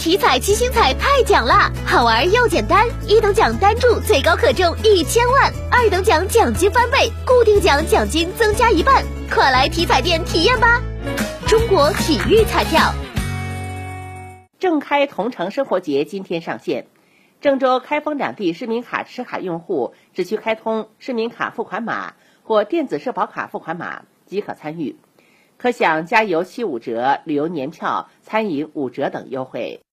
体彩七星彩太奖啦，好玩又简单，一等奖单注最高可中一千万，二等奖奖金翻倍，固定奖奖金增加一半，快来体彩店体验吧！中国体育彩票。郑开同城生活节今天上线，郑州开封两地市民卡持卡用户只需开通市民卡付款码或电子社保卡付款码即可参与，可享加油七五折、旅游年票、餐饮五折等优惠。